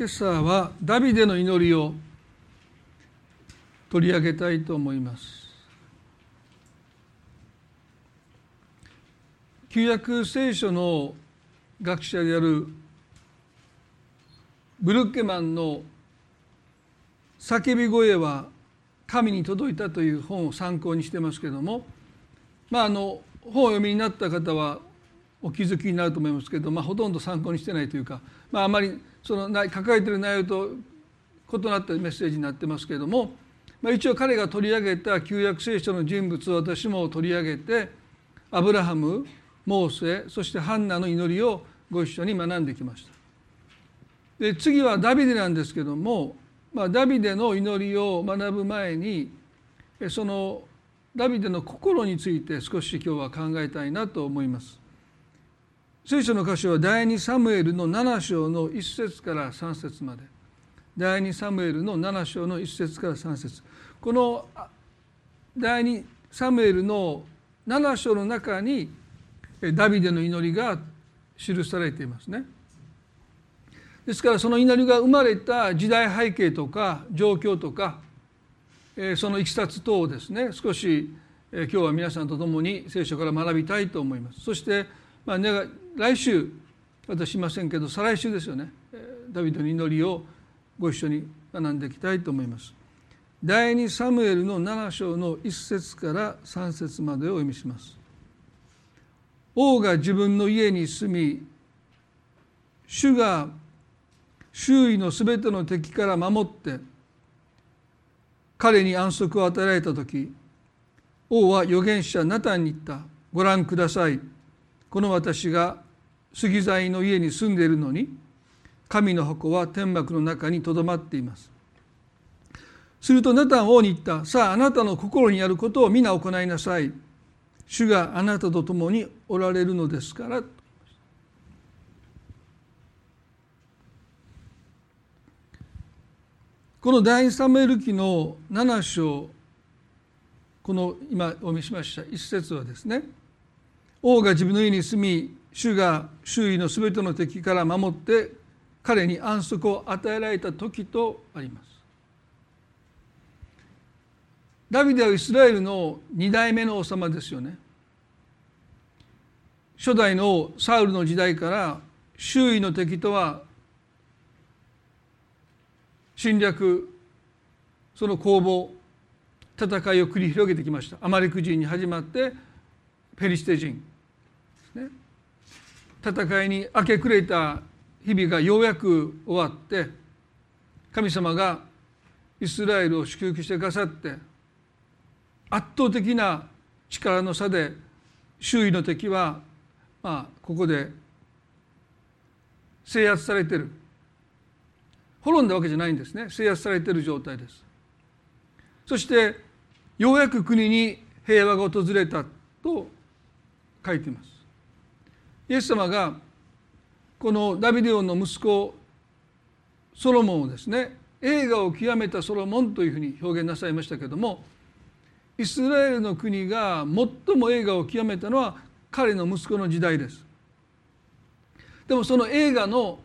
今朝はダビデの祈りを取り上げたいと思います。旧約聖書の学者であるブルッケマンの叫び声は神に届いたという本を参考にしてますけどもまああの本を読みになった方はお気づきになると思いますけど、まあ、ほとんど参考にしてないというか、まあ、あまりその抱えている内容と異なったメッセージになってますけれども、まあ、一応彼が取り上げた旧約聖書の人物を私も取り上げてアブラハムモーセそしてハンナの祈りをご一緒に学んできました。で次はダビデなんですけども、まあ、ダビデの祈りを学ぶ前にそのダビデの心について少し今日は考えたいなと思います。聖書の箇所は第2サムエルの7章の1節から3節まで第2サムエルの7章の1節から3節この第2サムエルの7章の中にダビデの祈りが記されていますね。ですからその祈りが生まれた時代背景とか状況とかそのいきさつ等をですね少し今日は皆さんと共に聖書から学びたいと思います。そしてまあ、来週私しませんけど再来週ですよねダビデの祈りをご一緒に学んでいきたいと思います。第2サムエルの7章の1節から3節までをお読みします。王が自分の家に住み主が周囲のすべての敵から守って彼に安息を与えられた時王は預言者ナタンに言った「ご覧ください」この私が杉材の家に住んでいるのに神の箱は天幕の中にとどまっています。するとナタン王に言ったさああなたの心にあることを皆行いなさい。主があなたと共におられるのですから。この第サムエル記の7章この今お見せしました一節はですね王が自分の家に住み主が周囲のすべての敵から守って彼に安息を与えられた時とあります。ダビデはイスラエルの二代目の王様ですよね。初代のサウルの時代から周囲の敵とは侵略その攻防戦いを繰り広げてきました。アマレク人に始まってペリシテ人、戦いに明け暮れた日々がようやく終わって神様がイスラエルを祝福してくださって圧倒的な力の差で周囲の敵はまあここで制圧されてる。滅んだわけじゃないんですね。制圧されてる状態です。そしてようやく国に平和が訪れたと書いています。イエス様がこのダビデ王の息子ソロモンをですね映画を極めたソロモンというふうに表現なさいましたけどもイスラエルの国が最も映画を極めたのは彼の息子の時代です。でもその映画の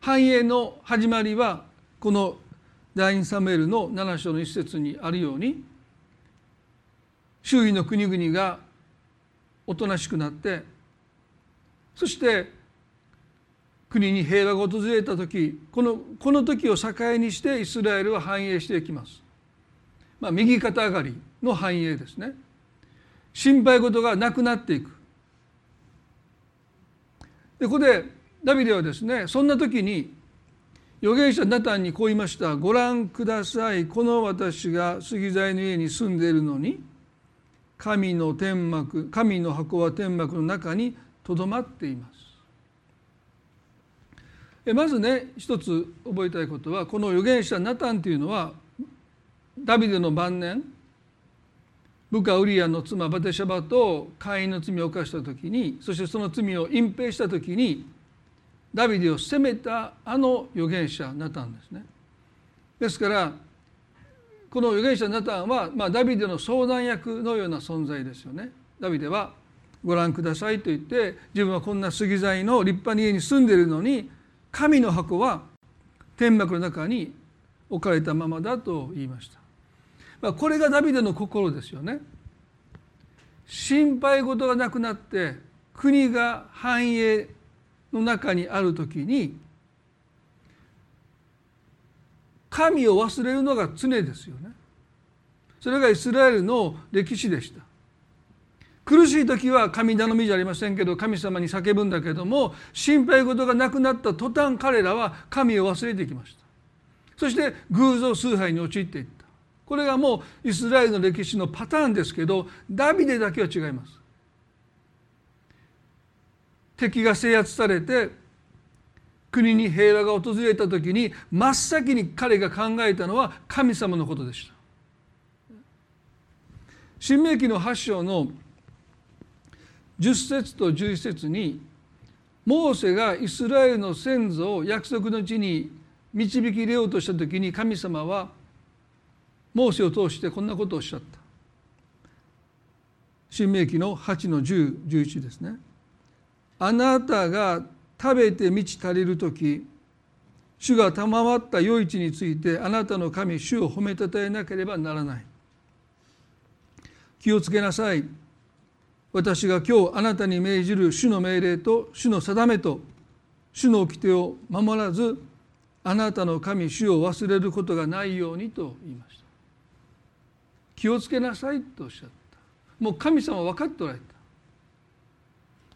繁栄の始まりはこの第2サムエルの7章の一節にあるように周囲の国々がおとなしくなってそして国に平和が訪れた時このこの時を境にしてイスラエルは繁栄していきます。まあ、右肩上がりの繁栄ですね。心配事がなくなっていく。でここでダビデはですねそんな時に預言者ナタンにこう言いました「ご覧くださいこの私が杉材の家に住んでいるのに神の天幕神の箱は天幕の中にとどまっていますまずね一つ覚えたいことはこの預言者ナタンというのはダビデの晩年部下ウリアの妻バテシャバと会員の罪を犯した時にそしてその罪を隠蔽した時にダビデを責めたあの預言者ナタンですね。ですからこの預言者ナタンは、まあ、ダビデの相談役のような存在ですよね。ダビデはご覧くださいと言って自分はこんな杉材の立派に家に住んでいるのに神の箱は天幕の中に置かれたままだと言いました。まあ、これがダビデの心ですよね。心配事がなくなって国が繁栄の中にある時に神を忘れるのが常ですよね。それがイスラエルの歴史でした。苦しい時は神頼みじゃありませんけど神様に叫ぶんだけども心配事がなくなった途端彼らは神を忘れてきました。そして偶像崇拝に陥っていった。これがもうイスラエルの歴史のパターンですけどダビデだけは違います。敵が制圧されて国に平和が訪れた時に真っ先に彼が考えたのは神様のことでした。新明記の8章の10節と11節にモーセがイスラエルの先祖を約束の地に導き入れようとした時に神様はモーセを通してこんなことをおっしゃった。新明記の8の1011ですね。あなたが食べて満ち足りる時主が賜った余市についてあなたの神主を褒めたたえなければならない。気をつけなさい。私が今日あなたに命じる主の命令と主の定めと主の掟を守らずあなたの神主を忘れることがないようにと言いました。気をつけなさいとおっしゃった。もう神様分かっておられた。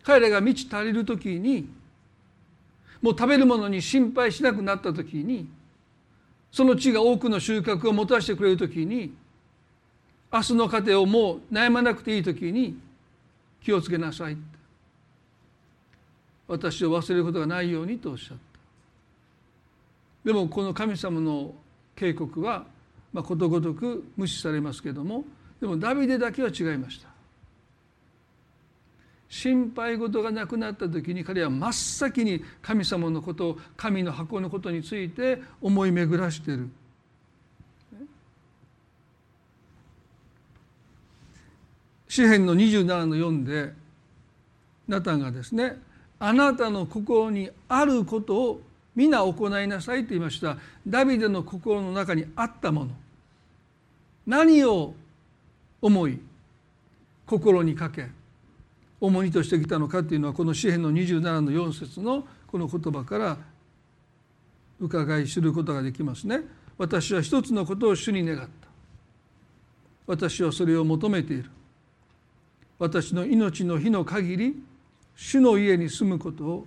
彼らが満ち足りる時にもう食べるものに心配しなくなった時にその地が多くの収穫をもたらしてくれる時に明日の糧をもう悩まなくていい時に気をつけなさい。私を忘れることがないようにとおっしゃった。でもこの神様の警告は、まあ、ことごとく無視されますけどもでもダビデだけは違いました。心配事がなくなった時に彼は真っ先に神様のことを神の箱のことについて思い巡らしている。詩篇の27の4でナタンがですねあなたの心にあることを皆行いなさいと言いましたダビデの心の中にあったもの何を思い心にかけ重荷としてきたのかというのはこの詩篇の27の4節のこの言葉から伺い知ることができますね。私は一つのことを主に願った。私はそれを求めている。私の命の日の限り主の家に住むことを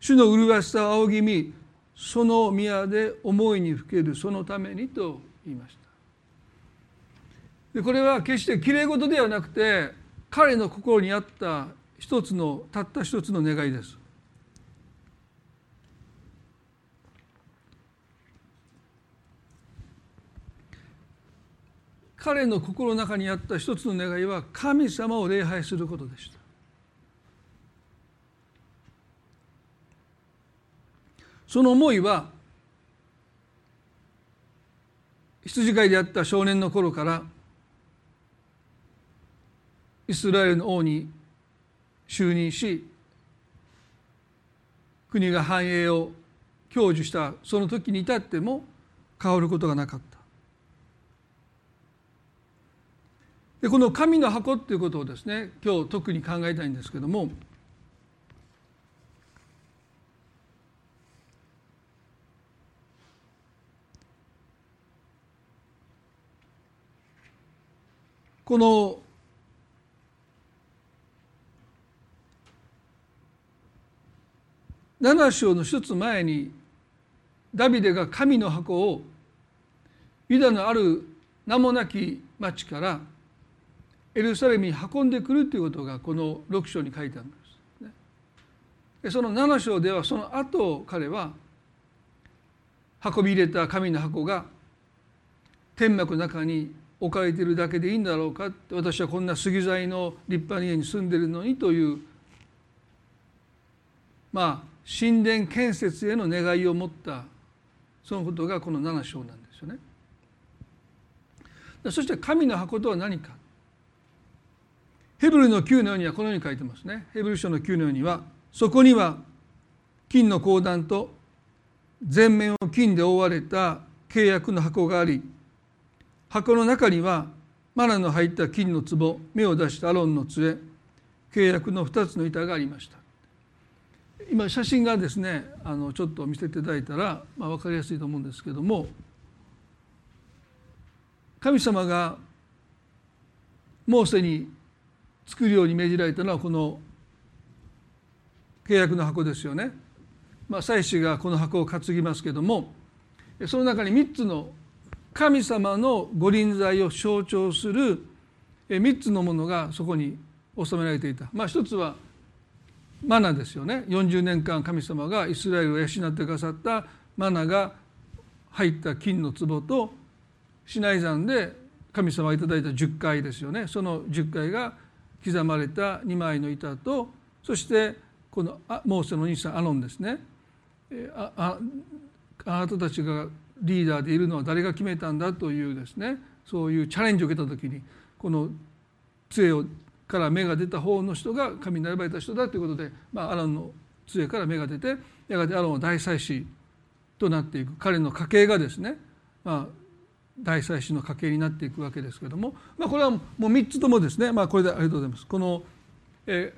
主の麗しさを仰ぎ見その宮で思いにふけるそのためにと言いました。でこれは決してきれい事ではなくて彼の心にあった一つのたった一つの願いです。彼の心の中にあった一つの願いは神様を礼拝することでした。その思いは羊飼いであった少年の頃からイスラエルの王に就任し国が繁栄を享受したその時に至っても変わることがなかった。でこの神の箱っていうことをですね今日特に考えたいんですけどもこの7章の一つ前にダビデが神の箱をユダのある名もなき町からエルサレムに運んでくるということがこの6章に書いてあるんです。その7章ではその後彼は運び入れた神の箱が天幕の中に置かれているだけでいいんだろうかって私はこんな杉材の立派な家に住んでるのにというまあ神殿建設への願いを持ったそのことがこの7章なんですよね。そして神の箱とは何かヘブルの9のようにはこのように書いてますね。ヘブル書の9のようにはそこには金の鉱壇と全面を金で覆われた契約の箱があり箱の中にはマナの入った金の壺目を出したアロンの杖契約の2つの板がありました今写真がですねあのちょっと見せていただいたら、まあ、分かりやすいと思うんですけども神様がモーセに作るように命じられたのはこの契約の箱ですよね。まあ、祭司がこの箱を担ぎますけどもその中に3つの神様の御臨在を象徴する3つのものがそこに収められていた。まあ、一つはマナですよね40年間神様がイスラエルを養ってくださったマナが入った金の壺とシナイ山で神様がいいた10回ですよねその10回が刻まれた2枚の板とそしてこのモーセの兄さんアロンですね。あなたたちがリーダーでいるのは誰が決めたんだというですね。そういうチャレンジを受けた時にこの杖をから芽が出た方の人が神に並ばれた人だということで、まあ、アロンの杖から芽が出てやがてアロンは大祭司となっていく。彼の家系がですね、まあ、大祭司の家系になっていくわけですけども、まあ、これはもう3つともですね、まあ、これでありがとうございます。この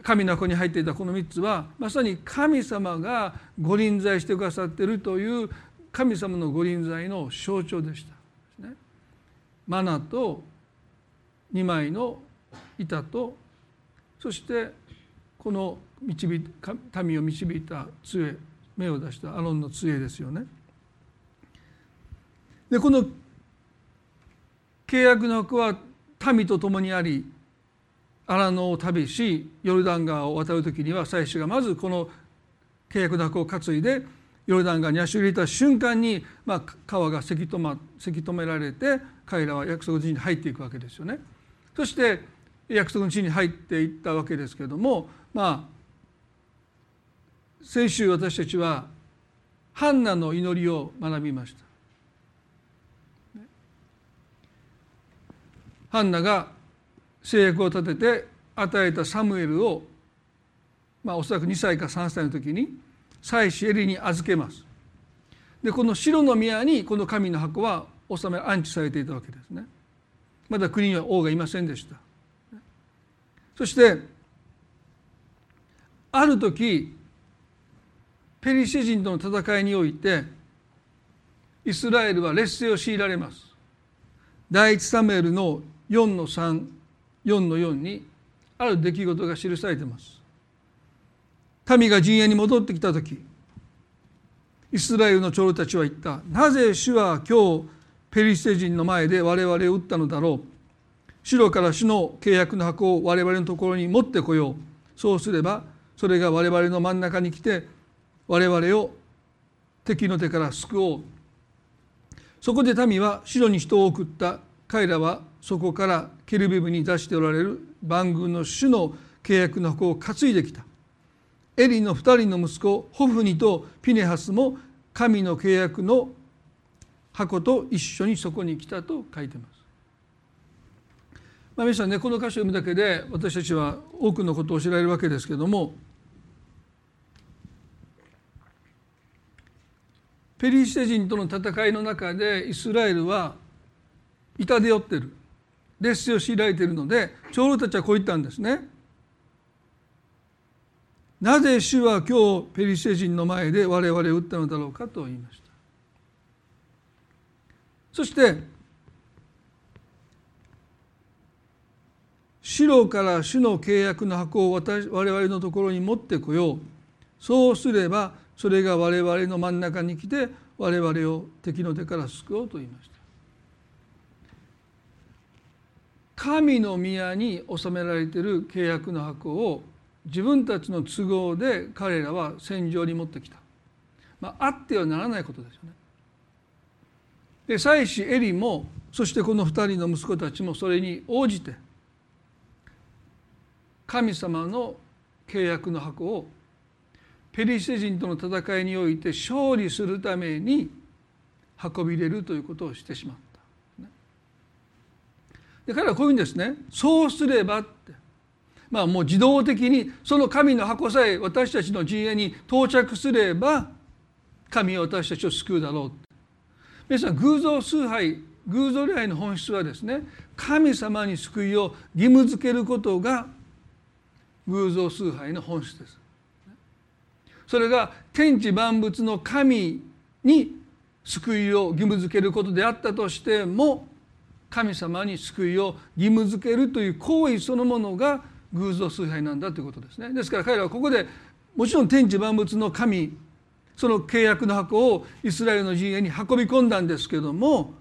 神の子に入っていたこの3つはまさに神様がご臨在してくださっているという神様のご臨在の象徴でした。マナと2枚の板とそしてこの導民を導いた杖目を出したアロンの杖ですよね。でこの契約の枠は民と共にあり荒野を旅しヨルダン川を渡る時には祭司がまずこの契約の箱を担いでヨルダン川に足を入れた瞬間に、まあ、川がせき止ませき止められて彼らは約束の地に入っていくわけですよね。そして約束の地に入っていったわけですけれどもまあ先週私たちはハンナの祈りを学びました。ハンナが制約を立てて与えたサムエルを、まあ、おそらく2歳か3歳の時に妻子エリに預けます。でこの白の宮にこの神の箱は収め安置されていたわけですね。まだ国には王がいませんでした。そしてある時ペリシ人との戦いにおいてイスラエルは劣勢を強いられます。第一サムエルの4の34の4にある出来事が記されています。民が陣営に戻ってきた時イスラエルの長老たちは言った「なぜ主は今日ペリシテ人の前で我々を撃ったのだろう」白から主の契約の箱を我々のところに持ってこよう。そうすればそれが我々の真ん中に来て我々を敵の手から救おう。そこで民は白に人を送った。彼らはそこからケルビブに出しておられる万軍の主の契約の箱を担いできたエリの二人の息子ホフニとピネハスも神の契約の箱と一緒にそこに来たと書いてます。まあ、皆さんねこの歌詞を読むだけで私たちは多くのことを知られるわけですけどもペリシテ人との戦いの中でイスラエルは痛手負ってる劣勢を強いられているので長老たちはこう言ったんですね。なぜ主は今日ペリシテ人の前で我々を撃ったのだろうかと言いました。そして白から主の契約の箱を私我々のところに持ってこようそうすればそれが我々の真ん中に来て我々を敵の手から救おうと言いました神の宮に収められている契約の箱を自分たちの都合で彼らは戦場に持ってきた、まあ、あってはならないことですよねで妻子エリもそしてこの2人の息子たちもそれに応じて神様の契約の箱をペリシテ人との戦いにおいて勝利するために運び入れるということをしてしまった。で彼はこういうんですね「そうすれば」って。まあもう自動的にその神の箱さえ私たちの陣営に到着すれば神は私たちを救うだろう皆さん偶像崇拝偶像礼拝の本質はですね神様に救いを義務付けることが偶像崇拝の本質です。それが天地万物の神に救いを義務付けることであったとしても神様に救いを義務付けるという行為そのものが偶像崇拝なんだということですねですから彼らはここでもちろん天地万物の神その契約の箱をイスラエルの陣営に運び込んだんですけども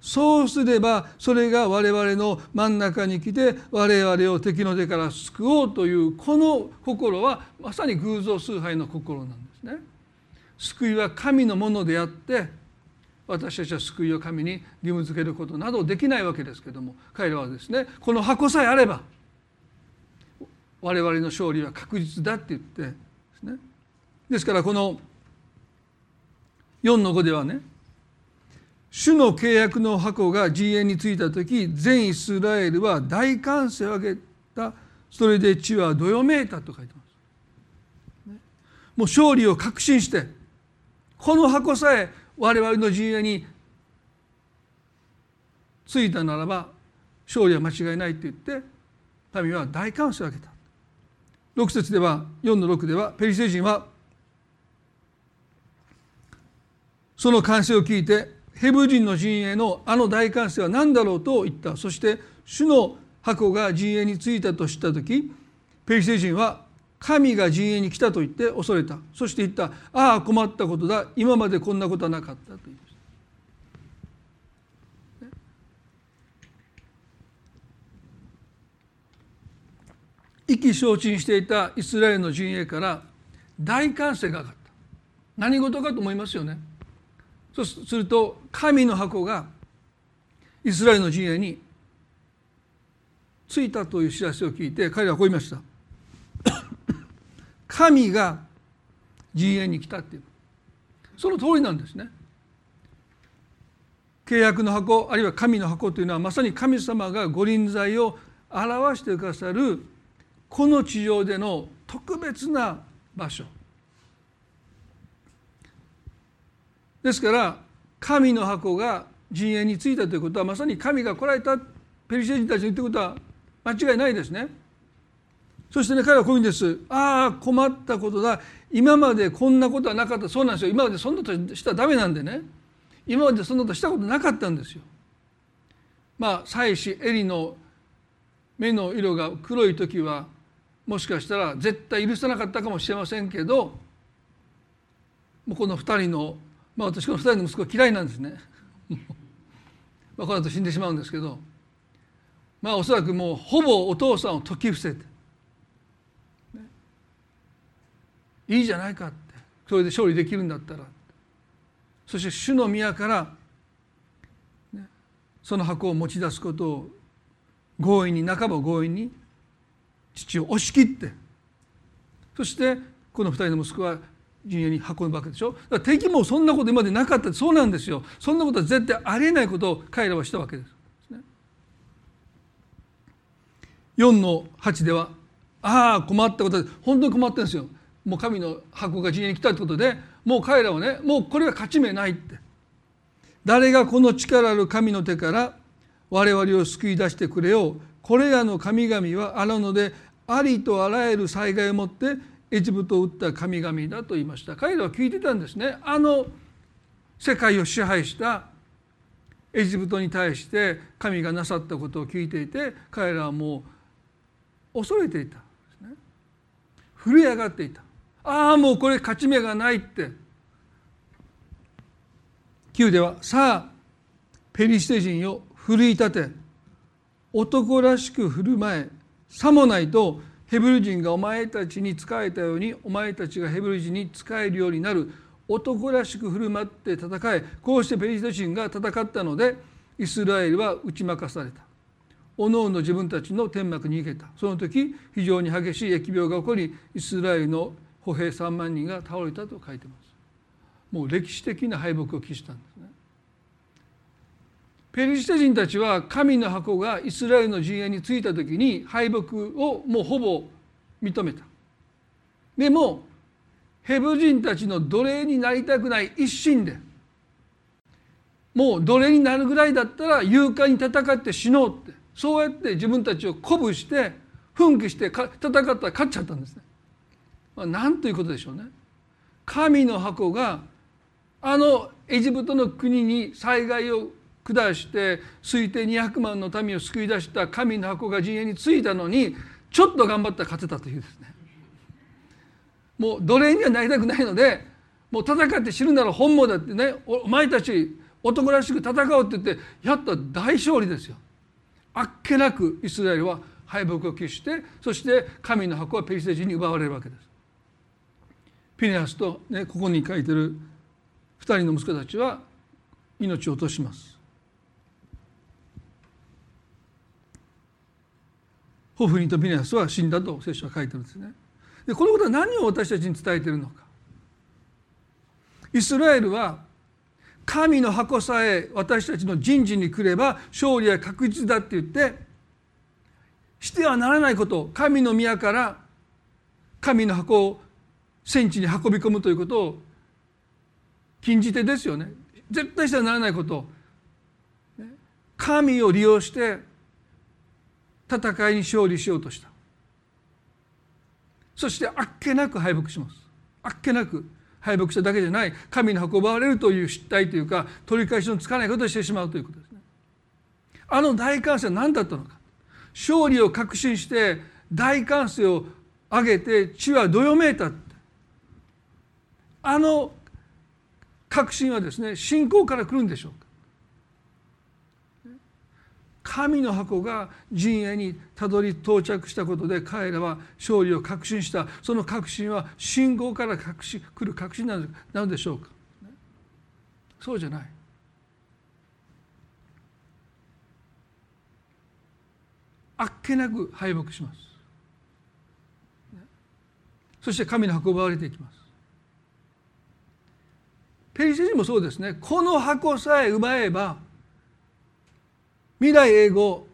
そうすればそれが我々の真ん中に来て我々を敵の手から救おうというこの心はまさに偶像崇拝の心なんですね。救いは神のものであって私たちは救いを神に義務付けることなどできないわけですけども彼らはですねこの箱さえあれば我々の勝利は確実だって言ってですね。ですからこの4の5ではね主の契約の箱が陣営に着いた時全イスラエルは大歓声を上げた。それで地はどよめいたと書いてます。もう勝利を確信してこの箱さえ我々の陣営に着いたならば勝利は間違いないって言って民は大歓声を上げた。6節では4の6ではペリシテ人はその歓声を聞いてヘブ人の陣営のあの大歓声は何だろうと言ったそして主の箱が陣営に着いたと知った時ペリシテ人は神が陣営に来たと言って恐れた。そして言った。ああ困ったことだ。今までこんなことはなかったと言いました。意気消沈していたイスラエルの陣営から大歓声が上がった。何事かと思いますよね。そうすると神の箱がイスラエルの陣営に着いたという知らせを聞いて彼らはこう言いました。神が陣営に来たっていう。その通りなんですね。契約の箱あるいは神の箱というのはまさに神様が御臨在を表してくださるこの地上での特別な場所。ですから神の箱が陣営に着いたということはまさに神が来られたペリシテ人たちに言ってことは間違いないですね。そしてね彼はこういうんです。ああ困ったことだ。今までこんなことはなかった。そうなんですよ。今までそんなことしたらダメなんでね。今までそんなことしたことなかったんですよ。まあ妻子エリの目の色が黒い時はもしかしたら絶対許さなかったかもしれませんけどもうこの2人のまあ私この2人の息子は嫌いなんですね。まあこの後死んでしまうんですけどまあおそらくもうほぼお父さんを説き伏せて、ね、いいじゃないかって。それで勝利できるんだったら。そして主の宮から、その箱を持ち出すことを強引に半ば強引に父を押し切って。そしてこの2人の息子は陣営に運ぶわけでしょ。だから敵もそんなこと今までなかった。そうなんですよ。そんなことは絶対ありえないことを彼らはしたわけです。4の8ではああ困ったことで本当に困ってるんですよ。もう神の箱が陣営に来たってことでもう彼らはねもうこれは勝ち目ないって。誰がこの力ある神の手から我々を救い出してくれよう。これらの神々はあるのでありとあらゆる災害をもってエジプトを打った神々だと言いました。彼らは聞いてたんですね。あの世界を支配したエジプトに対して神がなさったことを聞いていて彼らはもう恐れていたね。震え上がっていた。ああもうこれ勝ち目がないって。9ではさあペリシテ人を奮い立て男らしく振る舞え。さもないとヘブル人がお前たちに仕えたようにお前たちがヘブル人に仕えるようになる。男らしく振る舞って戦え。こうしてペリシテ人が戦ったのでイスラエルは打ち負かされた。おのおの自分たちの天幕に逃げた。その時非常に激しい疫病が起こりイスラエルの歩兵3万人が倒れたと書いてます。もう歴史的な敗北を喫したんですね。ペリシテ人たちは神の箱がイスラエルの陣営に着いた時に敗北をもうほぼ認めた。でもヘブ人たちの奴隷になりたくない一心でもう奴隷になるぐらいだったら勇敢に戦って死のうってそうやって自分たちを鼓舞して奮起して戦ったら勝っちゃったんですね。まあ、なんということでしょうね。神の箱があのエジプトの国に災害を下して推定200万の民を救い出した神の箱が陣営についたのにちょっと頑張ったら勝てたというですねもう奴隷にはなりたくないのでもう戦って死ぬなら本望だってねお前たち男らしく戦おうって言ってやった大勝利ですよ。あっけなくイスラエルは敗北を喫してそして神の箱はペリシテ人に奪われるわけです。ピネアスと、ね、ここに書いてる2人の息子たちは命を落とします。ホフニとピネアスは死んだと聖書は書いてるんですね。でこのことは何を私たちに伝えているのか。イスラエルは神の箱さえ私たちの人事に来れば勝利は確実だって言ってしてはならないこと神の宮から神の箱を戦地に運び込むということを禁じ手ですよね。絶対してはならないこと。神を利用して戦いに勝利しようとした。そしてあっけなく敗北します。あっけなく敗北しただけじゃない。神に運ばれるという失態というか取り返しのつかないことをしてしまうということですね。あの大歓声は何だったのか。勝利を確信して大歓声を上げて地はどよめいた。あの確信はですね信仰から来るんでしょうか。神の箱が陣営にたどり到着したことで彼らは勝利を確信した。その確信は信号から確信来る確信なのでしょうか。そうじゃない。あっけなく敗北します。そして神の箱を奪われていきます。ペリシ人もそうですね。この箱さえ奪えば未来永劫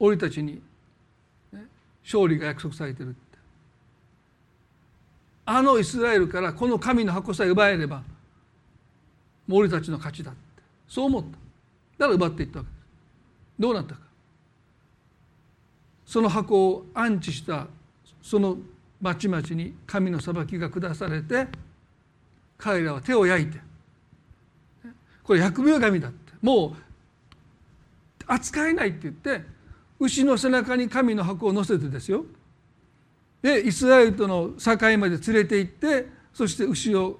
俺たちに、ね、勝利が約束されてるって。あのイスラエルからこの神の箱さえ奪えればもう俺たちの勝ちだって。そう思った。だから奪っていったわけです。どうなったか。その箱を安置したその町々に神の裁きが下されて彼らは手を焼いて。これ疫病神だって。もう扱えないって言って牛の背中に神の箱を乗せてですよ。でイスラエルとの境まで連れて行ってそして牛を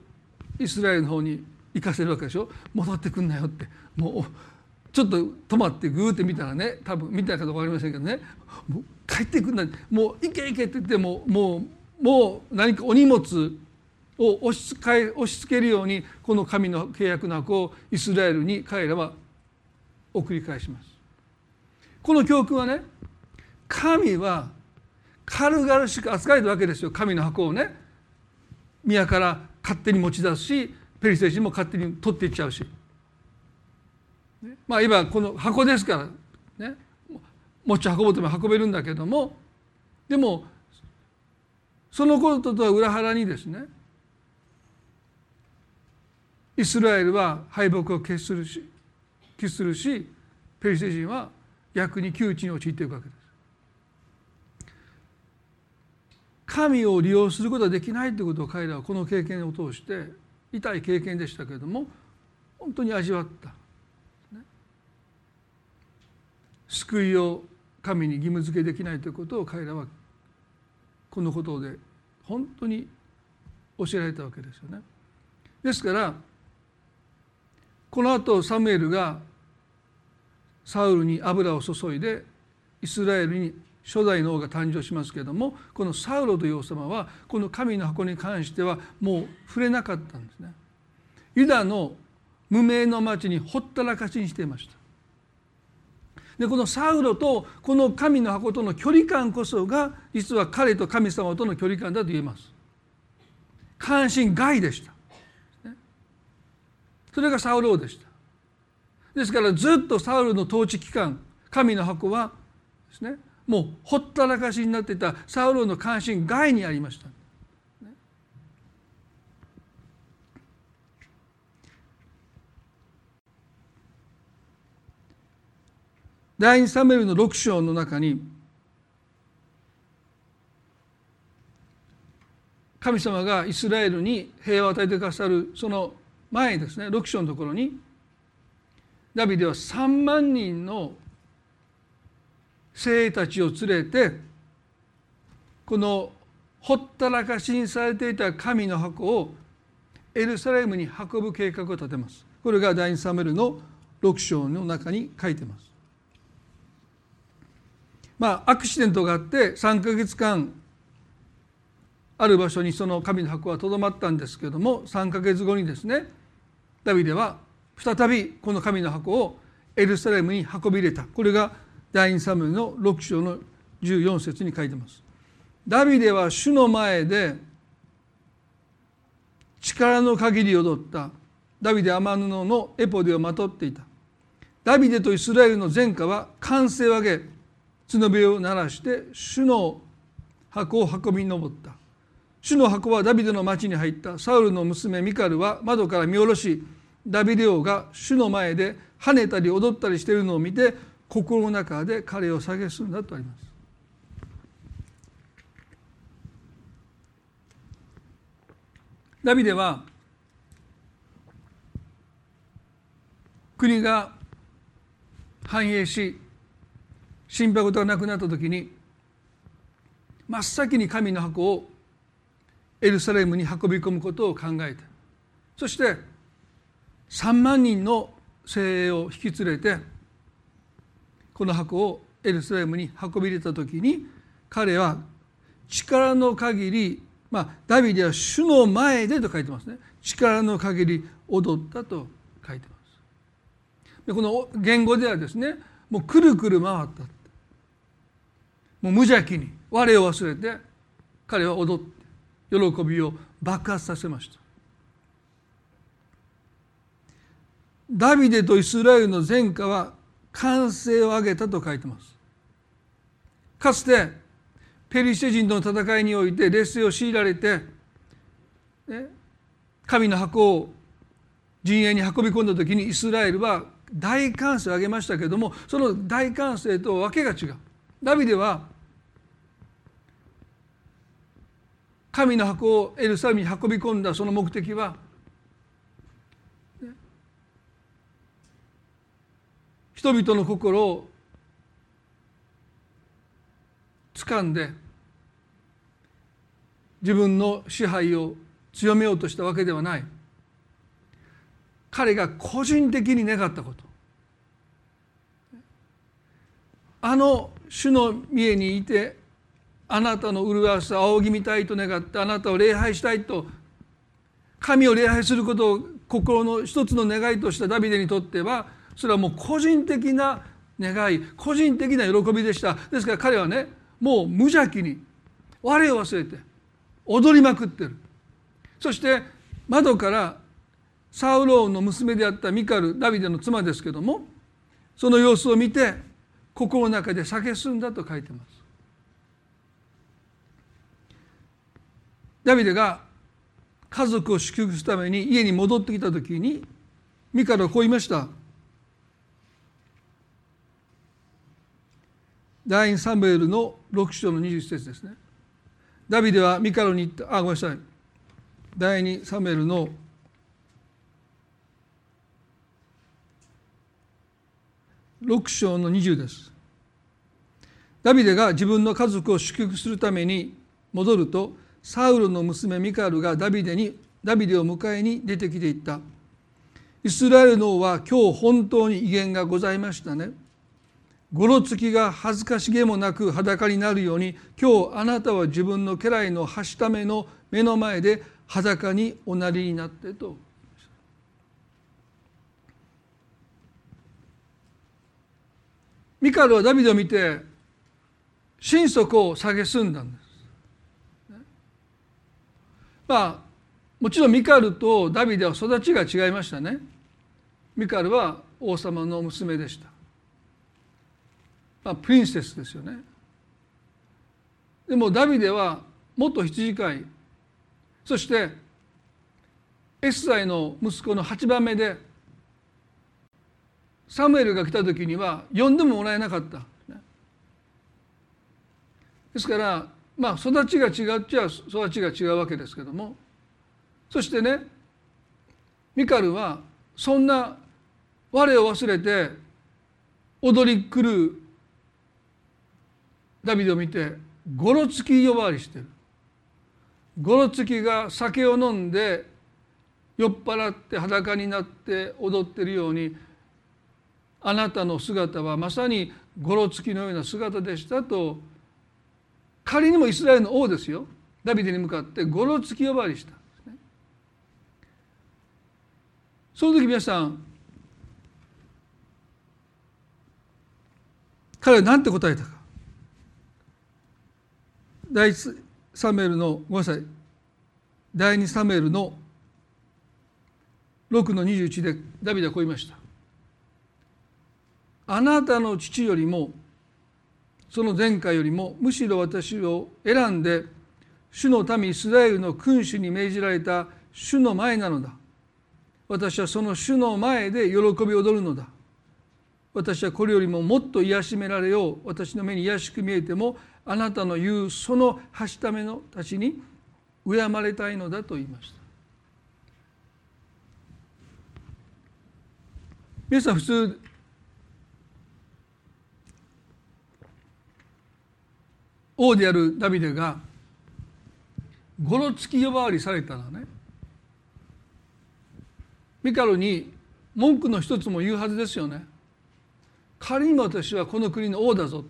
イスラエルの方に行かせるわけでしょ。戻ってくんなよって。もうちょっと止まってグーって見たらね多分見たかどうか分かりませんけどね。もう帰ってくんなもう行け行けって言ってももうもう何かお荷物を押し付け押し付けるようにこの神の契約の箱をイスラエルに彼らは送り返します。この教訓はね神は軽々しく扱えるわけですよ神の箱をね宮から勝手に持ち出すしペリシテ人も勝手に取っていっちゃうし、まあ今この箱ですからね持ち運ぼうとも運べるんだけどもでもそのこととは裏腹にですねイスラエルは敗北を決するし決するしペリシテ人は逆に窮地に陥っていくわけです。神を利用することはできないということを彼らはこの経験を通して痛い経験でしたけれども本当に味わった、ね、救いを神に義務付けできないということを彼らはこのことで本当に教えられたわけですよね。ですからこの後サムエルがサウルに油を注いでイスラエルに初代の王が誕生しますけれどもこのサウロという王様はこの神の箱に関してはもう触れなかったんですね。ユダの無名の町にほったらかしにしていました。でこのサウロとこの神の箱との距離感こそが実は彼と神様との距離感だと言えます。関心外でした。それがサウル王でした。ですからずっとサウルの統治期間神の箱はですねもうほったらかしになっていたサウル王の関心外にありました。第2サムエルの6章の中に神様がイスラエルに平和を与えてくださるその前ですね6章のところにダビデは3万人の精鋭たちを連れてこのほったらかしにされていた神の箱をエルサレムに運ぶ計画を立てます。これが第2サムエルの6章の中に書いてます。まあアクシデントがあって3か月間ある場所にその神の箱はとどまったんですけども3か月後にですねダビデは再びこの神の箱をエルサレムに運び入れた。これが第2サムの6章の14節に書いてます。ダビデは主の前で力の限り踊った。ダビデ天布のエポデをまとっていた。ダビデとイスラエルの前科は歓声を上げ角笛を鳴らして主の箱を運び上った。主の箱はダビデの町に入ったサウルの娘ミカルは窓から見下ろしダビデ王が主の前で跳ねたり踊ったりしているのを見て心の中で彼を蔑んだとあります。ダビデは国が繁栄し心配事がなくなった時に真っ先に神の箱をエルサレムに運び込むことを考えたそして3万人の精鋭を引き連れてこの箱をエルサレムに運び入れた時に彼は力の限りまあダビデは主の前でと書いてますね。力の限り踊ったと書いてます。でこの言語ではですねもうくるくる回った。もう無邪気に我を忘れて彼は踊って喜びを爆発させました。ダビデとイスラエルの前科は歓声を上げたと書いてます。かつてペリシテ人との戦いにおいて劣勢を強いられて、ね、神の箱を陣営に運び込んだ時にイスラエルは大歓声を上げましたけれどもその大歓声とわけが違う。ダビデは神の箱をエルサレムに運び込んだその目的は人々の心を掴んで自分の支配を強めようとしたわけではない。彼が個人的に願ったこと。あの主の家にいてあなたの麗しさ仰ぎ見たいと願ってあなたを礼拝したいと神を礼拝することを心の一つの願いとしたダビデにとってはそれはもう個人的な願い個人的な喜びでした。ですから彼はねもう無邪気に我を忘れて踊りまくってる。そして窓からサウローンの娘であったミカルダビデの妻ですけどもその様子を見て心の中で蔑んだと書いてます。ダビデが家族を祝福するために家に戻ってきた時にミカルはこう言いました。第2サムエルの6章の21節ですね。ダビデはミカルに言った。あごめんなさい。第2サムエルの6章の20です。ダビデが自分の家族を祝福するために戻るとサウルの娘ミカルがダビデにダビデを迎えに出てきていった。イスラエルの王は今日本当に威厳がございましたね。ごろつきが恥ずかしげもなく裸になるように今日あなたは自分の家来のはしための目の前で裸におなりになってと。ミカルはダビデを見て心底を蔑んだんでまあもちろんミカルとダビデは育ちが違いましたね。ミカルは王様の娘でした、まあ、プリンセスですよね。でもダビデは元羊飼い。そしてエッサイの息子の8番目でサムエルが来た時には呼んでももらえなかった。ですからまあ育ちが違うっちゃ育ちが違うわけですけども。そしてねミカルはそんな我を忘れて踊り狂うダビデを見てゴロつき呼ばわりしてる。ゴロつきが酒を飲んで酔っ払って裸になって踊ってるようにあなたの姿はまさにゴロつきのような姿でしたと仮にもイスラエルの王ですよ。ダビデに向かってゴロつき呼ばわりした。その時皆さん彼は何て答えたか。第一サムエルのごめんなさい。第二サムエルの6の21でダビデはこう言いました。あなたの父よりもその前回よりもむしろ私を選んで主の民イスラエルの君主に命じられた主の前なのだ。私はその主の前で喜び踊るのだ。私はこれよりももっと癒しめられよう。私の目に癒しく見えてもあなたの言うそのはしためのたちに敬まれたいのだと言いました。皆さん普通王であるダビデがごろつき呼ばわりされたらね。ミカルに文句の一つも言うはずですよね。仮にも私はこの国の王だぞ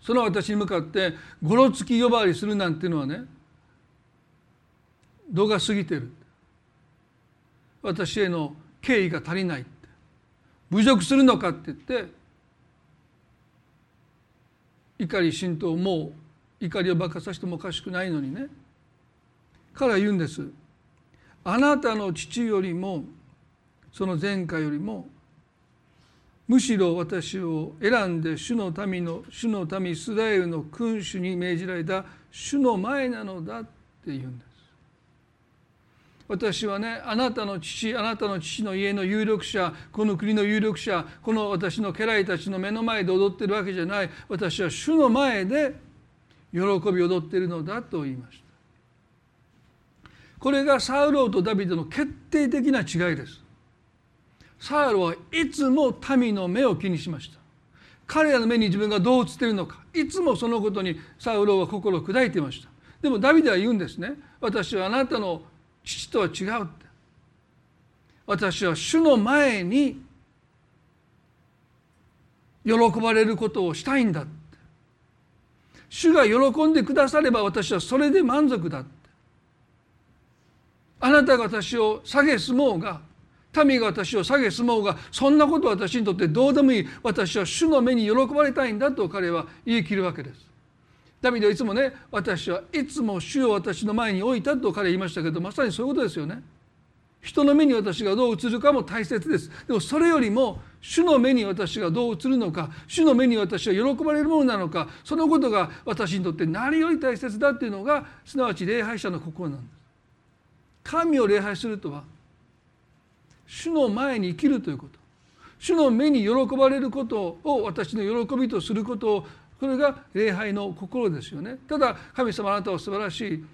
その私に向かってごろつき呼ばわりするなんていうのはね度が過ぎてる。私への敬意が足りない侮辱するのかって言って怒り神道もう怒りを爆発させてもおかしくないのにね。から言うんです。あなたの父よりもその前科よりもむしろ私を選んで主の民の主の民イスラエルの君主に命じられた主の前なのだって言うんだ。私はねあなたの父あなたの父の家の有力者この国の有力者この私の家来たちの目の前で踊ってるわけじゃない。私は主の前で喜び踊ってるのだと言いました。これがサウロとダビデの決定的な違いです。サウロはいつも民の目を気にしました。彼らの目に自分がどう映ってるのかいつもそのことにサウロは心を砕いていました。でもダビデは言うんですね。私はあなたの父とは違う私は主の前に喜ばれることをしたいんだ主が喜んでくだされば私はそれで満足だあなたが私を下げすもうが民が私を下げすもうがそんなことは私にとってどうでもいい。私は主の目に喜ばれたいんだと彼は言い切るわけです。ダビデはいつもね私はいつも主を私の前に置いたと彼は言いましたけどまさにそういうことですよね。人の目に私がどう映るかも大切です。でもそれよりも主の目に私がどう映るのか主の目に私は喜ばれるものなのかそのことが私にとって何より大切だっていうのがすなわち礼拝者の心なんです。神を礼拝するとは主の前に生きるということ主の目に喜ばれることを私の喜びとすることをこれが礼拝の心ですよね。ただ神様あなたは素晴らしい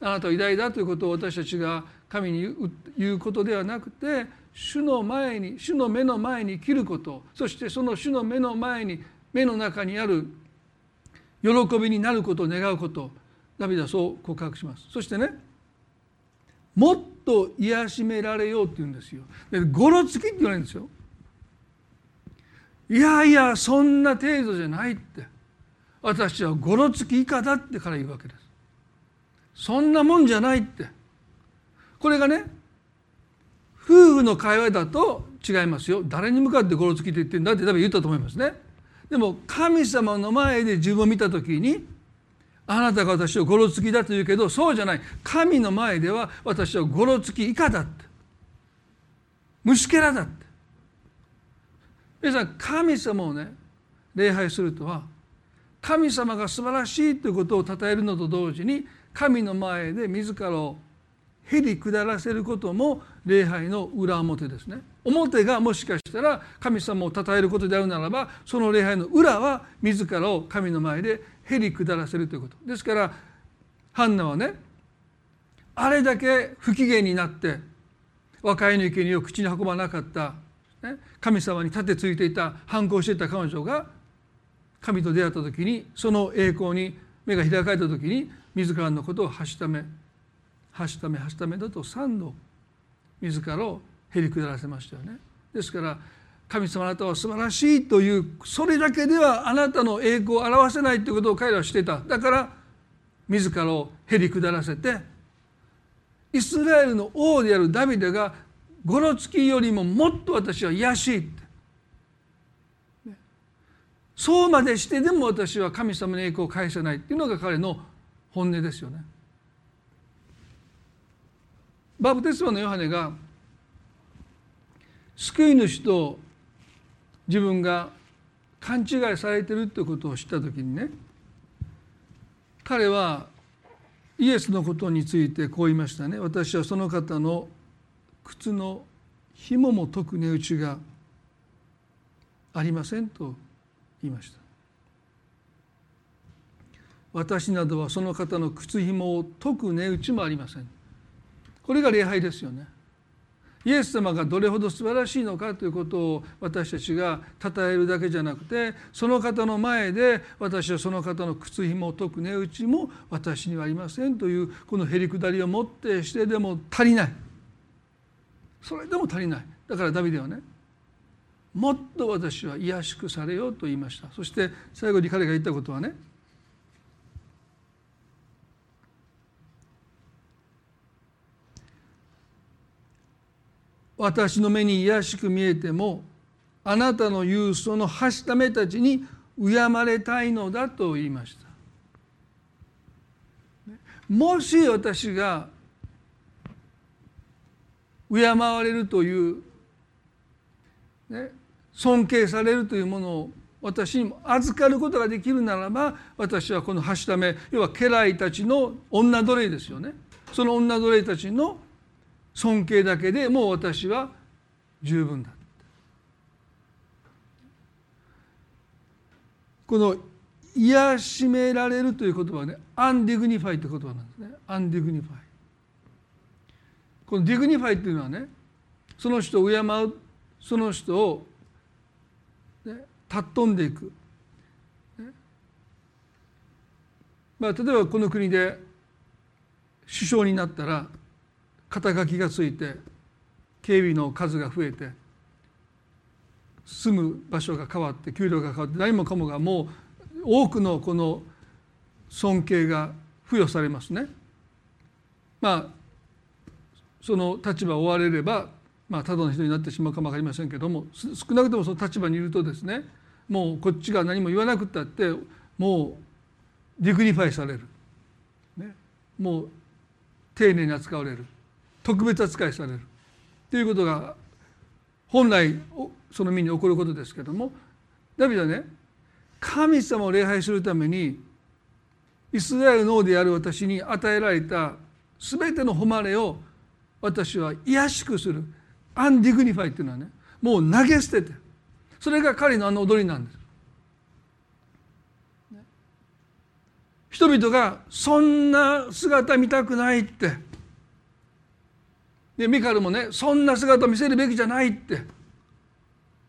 あなたは偉大だということを私たちが神に言うことではなくて主の前に主の目の前に生きることそしてその主の目の前に目の中にある喜びになることを願うことダビデはそう告白します。そしてねもっと癒しめられようって言うんですよ。でごろつきって言われるんですよ。いやいやそんな程度じゃないって。私はごろつき以下だってから言うわけです。そんなもんじゃないって。これがね夫婦の会話だと違いますよ。誰に向かってごろつきって言ってんだって多分言ったと思いますね。でも神様の前で自分を見た時にあなたが私をごろつきだと言うけどそうじゃない。神の前では私はごろつき以下だって。虫けらだって。皆さん神様をね礼拝するとは神様が素晴らしいということを称えるのと同時に神の前で自らをへり下らせることも礼拝の裏表ですね。表がもしかしたら神様を称えることであるならばその礼拝の裏は自らを神の前でへり下らせるということ。ですからハンナはねあれだけ不機嫌になって若いの生贄を口に運ばなかった、ね、神様に立てついていた反抗していた彼女が神と出会った時にその栄光に目が開かれた時に自らのことをはしためはしためはしためだと3度自らをへり下らせましたよね。ですから神様あなたは素晴らしいというそれだけではあなたの栄光を表せないということを彼らはしていただから自らをへり下らせてイスラエルの王であるダビデがゴロツキよりももっと私は癒しいってそうまでしてでも私は神様の栄光を返せないっていうのが彼の本音ですよね。バブテスマのヨハネが救い主と自分が勘違いされてるってことを知った時にね彼はイエスのことについてこう言いましたね私はその方の靴の紐も解く値打ちがありませんと言いました。私などはその方の靴紐を解く値打ちもありません。これが礼拝ですよね。イエス様がどれほど素晴らしいのかということを私たちが称えるだけじゃなくてその方の前で私はその方の靴紐を解く値打ちも私にはありませんというこのへりくだりをもってしてでも足りない。それでも足りない。だからダビデはねもっと私は癒しくされようと言いました。そして最後に彼が言ったことはね私の目に卑しく見えてもあなたの言うそのはしためたちに敬まれたいのだと言いました。もし私が敬われるという、ね、尊敬されるというものを私にも預かることができるならば私はこのはしため要は家来たちの女奴隷ですよね。その女奴隷たちの尊敬だけでもう私は十分だ。この卑しめられるという言葉はね undignify という言葉なんですね。 undignify。この dignify っていうのはねその人を敬うその人を、ね、尊んでいく、まあ例えばこの国で首相になったら肩書きがついて警備の数が増えて住む場所が変わって給料が変わって何もかもがもう多くのこの尊敬が付与されますね。まあその立場を追われれば、まあ、ただの人になってしまうかも分かりませんけども少なくともその立場にいるとですねもうこっちが何も言わなくったってもう dignify される、ね、もう丁寧に扱われる。特別扱いされる。ということが本来その身に起こることですけどもダビデはね神様を礼拝するためにイスラエルの王である私に与えられた全ての誉れを私は卑しくする。 undignify っていうのはねもう投げ捨ててそれが彼のあの踊りなんです。人々がそんな姿見たくないってでミカルもねそんな姿見せるべきじゃないって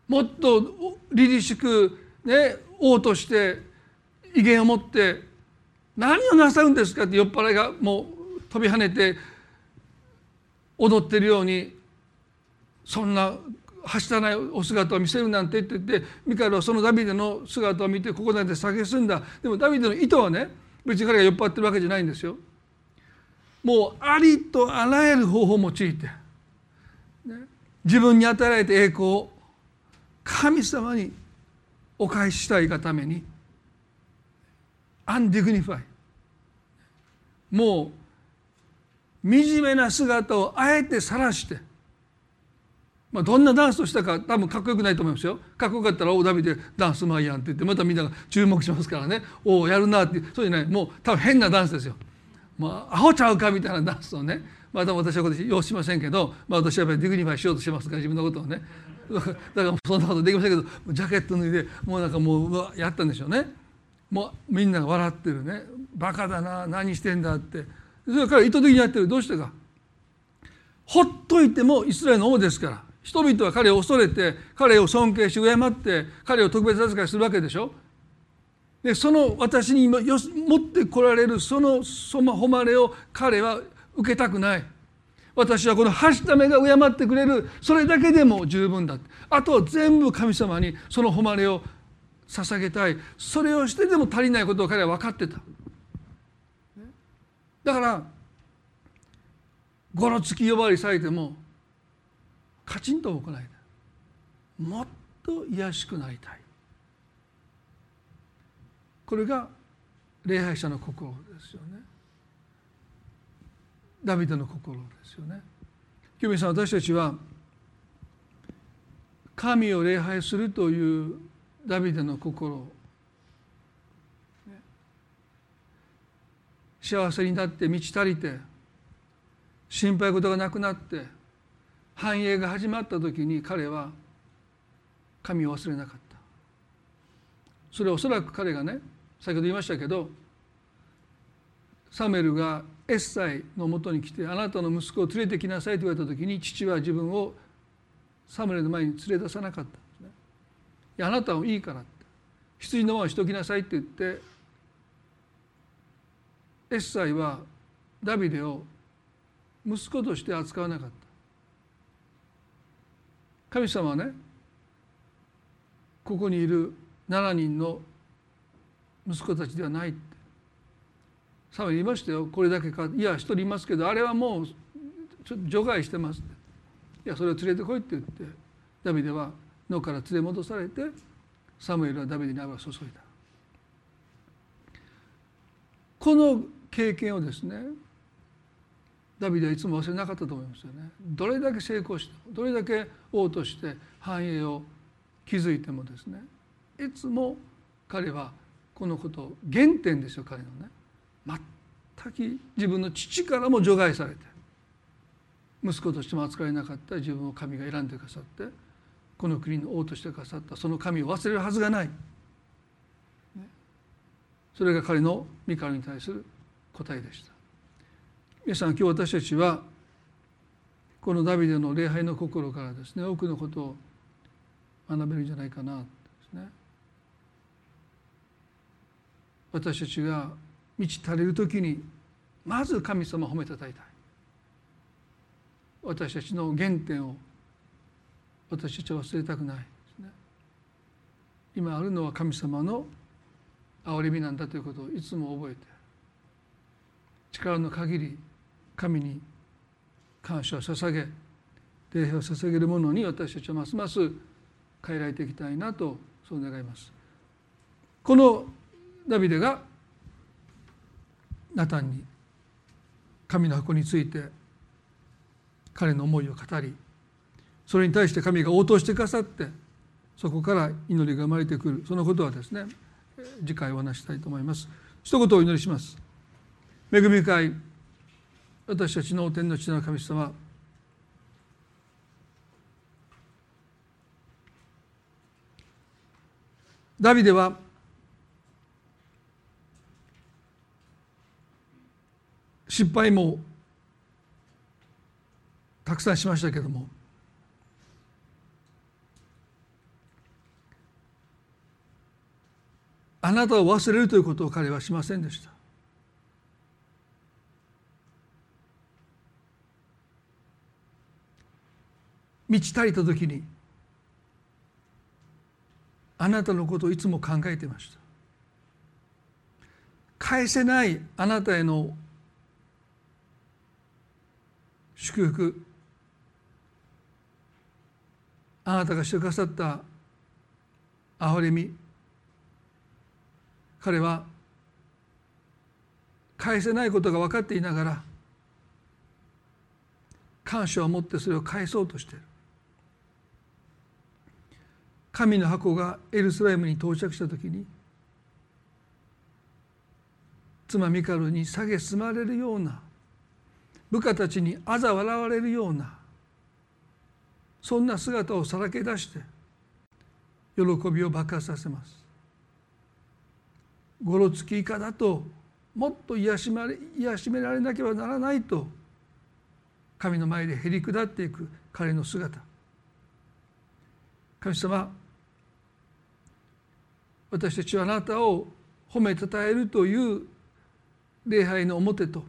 もっと凛々しくね王として威厳を持って何をなさるんですかって酔っ払いがもう飛び跳ねて踊ってるようにそんなはしたないお姿を見せるなんてって言ってミカエルはそのダビデの姿を見てここなんて蔑んだでもダビデの意図はね別に彼が酔っ払ってるわけじゃないんですよ。もうありとあらゆる方法を用いて、ね、自分に与えられた栄光を神様にお返ししたいがために undignify もう惨めな姿をあえて晒して、まあ、どんなダンスをしたか多分かっこよくないと思いますよ。かっこよかったら「おおダビデダンスうまいやん」って言ってまたみんなが注目しますからね「おおやるな」って。そういうねもう多分変なダンスですよ。まあ、アホちゃうかみたいなダンスをね、まだ私はこれ要しませんけど、まあ、私はやっぱり dignify しようとしてますから自分のことをね。だからそんなことできませんけどジャケット脱いでもうなんかもうやったんでしょうね。もうみんなが笑ってるね。バカだな何してんだって。それから意図的にやってる。どうしてか。ほっといてもイスラエルの王ですから。人々は彼を恐れて彼を尊敬し敬って彼を特別扱いするわけでしょ？でその私に持ってこられるそのその誉れを彼は受けたくない。私はこのはした目が敬ってくれる。それだけでも十分だ。あとは全部神様にその誉れを捧げたい。それをしてでも足りないことを彼は分かってた。だからごろつき呼ばわりされてもカチンと行いたいもっと卑しくなりたい。これが礼拝者の心ですよね。ダビデの心ですよね。清美さん私たちは神を礼拝するというダビデの心。幸せになって満ち足りて心配事がなくなって繁栄が始まった時に彼は神を忘れなかった。それはおそらく彼がね先ほど言いましたけどサムエルがエッサイのもとに来てあなたの息子を連れてきなさいと言われた時に父は自分をサムエルの前に連れ出さなかったんですね。いやあなたはいいからって。羊のまましときなさいって言ってエッサイはダビデを息子として扱わなかった。神様はねここにいる7人の息子たちではないって。サム言いましたよこれだけかいや一人いますけどあれはもうちょ除外してますって。いやそれを連れてこいって言ってダビデは野から連れ戻されてサムエルはダビデに油を注いだ。この経験をですねダビデはいつも忘れなかったと思いますよね。どれだけ成功してどれだけ王として繁栄を築いてもですねいつも彼はこのことを原点ですよ彼のね。全く自分の父からも除外されて息子としても扱えなかった自分を神が選んでくださってこの国の王としてくださったその神を忘れるはずがない。それが彼のミカルに対する答えでした。皆さん今日私たちはこのダビデの礼拝の心からですね多くのことを学べるんじゃないかなですね。私たちが満ち足りる時にまず神様を褒めたたえたい。私たちの原点を私たちは忘れたくないですね。今あるのは神様の憐れみなんだということをいつも覚えて力の限り神に感謝を捧げ礼拝を捧げるものに私たちはますます変えられていきたいなとそう願います。このダビデがナタンに神の箱について彼の思いを語りそれに対して神が応答してくださってそこから祈りが生まれてくる。そのことはですね次回お話したいと思います。一言お祈りします。恵み深い私たちの天の地の神様ダビデは失敗もたくさんしましたけれどもあなたを忘れるということを彼はしませんでした。満ち足りた時にあなたのことをいつも考えてました。返せないあなたへの祝福。あなたがしてくださった憐れみ。彼は返せないことが分かっていながら感謝を持ってそれを返そうとしている。神の箱がエルサレムに到着した時に妻ミカルに蔑まれるような部下たちに嘲笑われるようなそんな姿をさらけ出して喜びを爆発させます。ごろつき以下だともっと癒しまれ癒しめられなければならないと神の前でへり下っていく彼の姿。神様私たちはあなたを褒めたたえるという礼拝の表と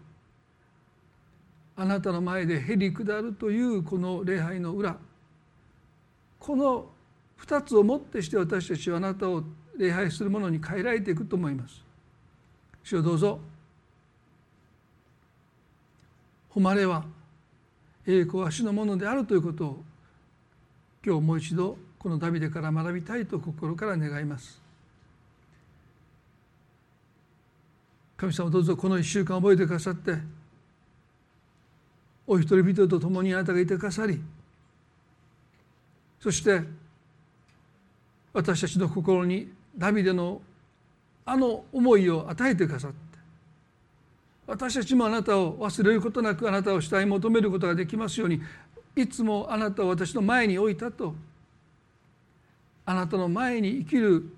あなたの前でへり下るというこの礼拝の裏この2つをもってして私たちはあなたを礼拝するものに変えられていくと思います。主をどうぞ誉れは栄光は主のものであるということを今日もう一度このダビデから学びたいと心から願います。神様どうぞこの1週間覚えてくださってお一人人と共にあなたがいてくださりそして私たちの心にダビデのあの思いを与えてくださって私たちもあなたを忘れることなくあなたを慕い求めることができますようにいつもあなたを私の前に置いたとあなたの前に生きる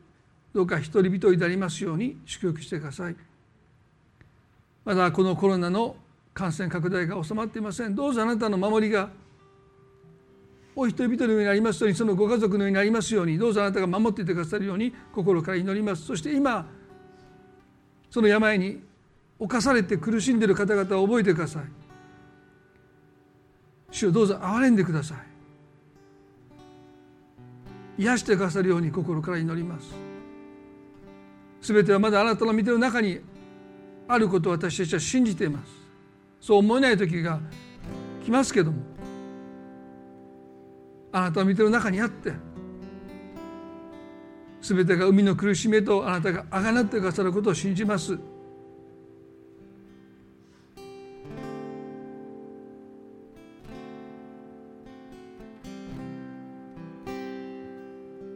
どうか一人一人になりますように祝福してください。まだこのコロナの感染拡大が収まっていません。どうぞあなたの守りがお人一人のようになりますようにそのご家族のようになりますようにどうぞあなたが守っていてくださるように心から祈ります。そして今その病に侵されて苦しんでいる方々を覚えてください。主をどうぞ憐れんでください。癒してくださるように心から祈ります。すべてはまだあなたの見ての中にあることを私たちは信じています。そう思えない時が来ますけどもあなたの見ての中にあって全てが海の苦しみとあなたがあがなってくださることを信じます。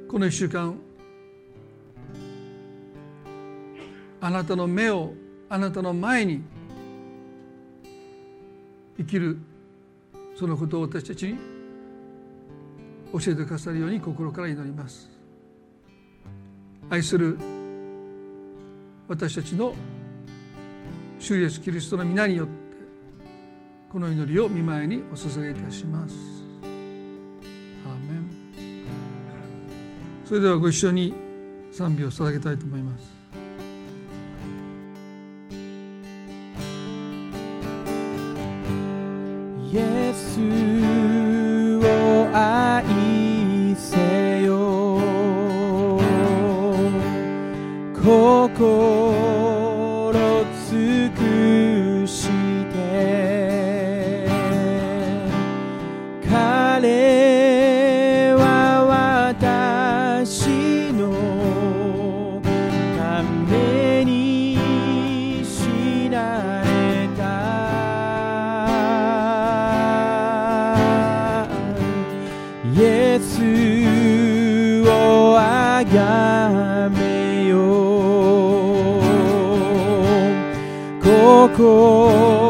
この1週間あなたの目をあなたの前に生きるそのことを私たちに教えてくださるように心から祈ります。愛する私たちの主イエスキリストの皆によってこの祈りを見舞いにお捧げいたします。それではご一緒に賛美を捧げたいと思います。イエスを愛せよ。心心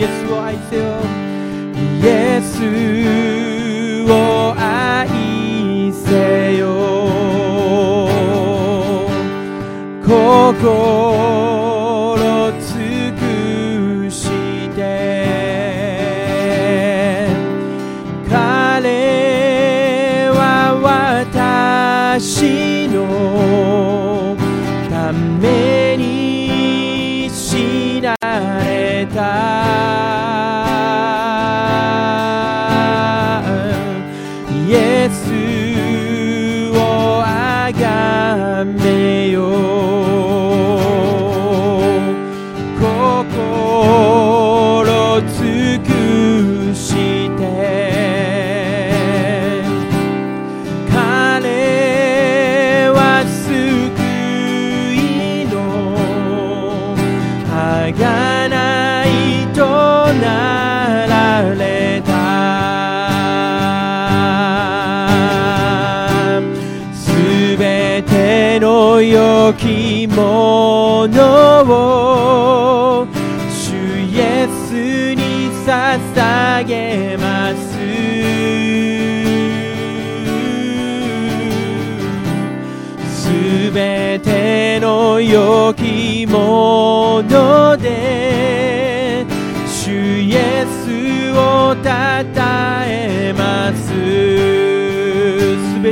イエスを愛せよ。イエスを愛せよ。心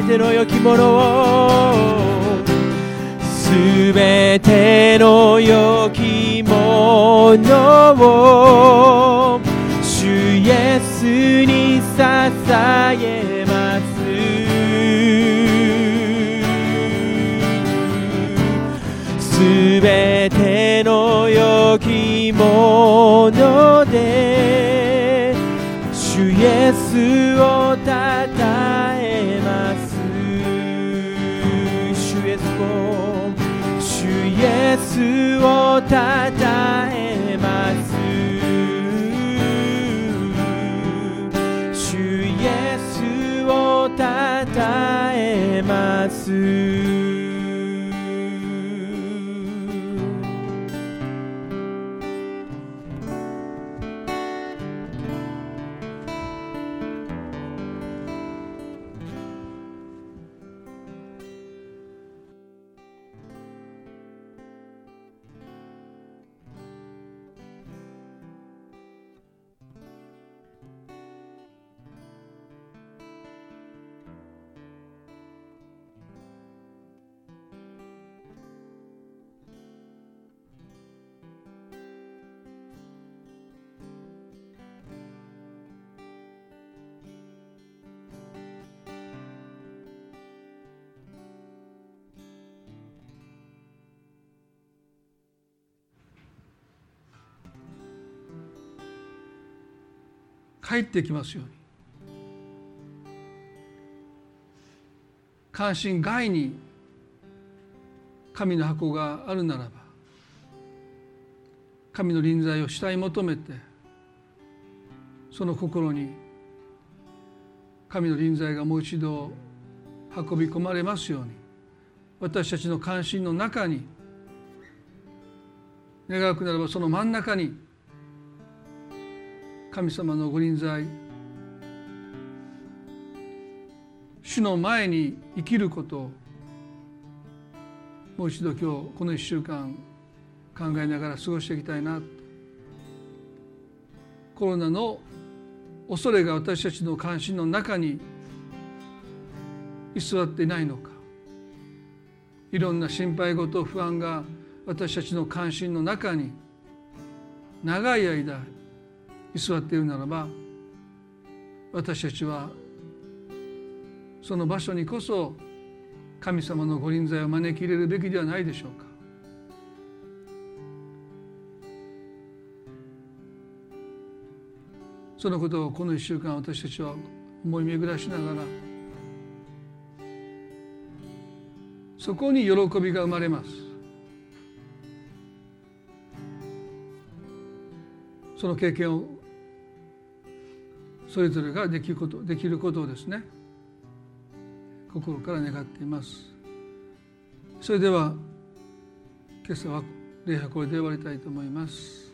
べての良きものをすべての良帰ってきますように。関心外に神の箱があるならば神の臨在を慕い求めてその心に神の臨在がもう一度運び込まれますように私たちの関心の中に願うくならばその真ん中に神様のご臨在主の前に生きることもう一度今日この1週間考えながら過ごしていきたいな。コロナの恐れが私たちの関心の中に居座っていないのか。いろんな心配事不安が私たちの関心の中に長い間居座っているならば私たちはその場所にこそ神様のご臨在を招き入れるべきではないでしょうか。そのことをこの1週間私たちは思い巡らしながらそこに喜びが生まれます。その経験をそれぞれができることできることをですね心から願っています。それでは今朝は礼拝これで終わりたいと思います。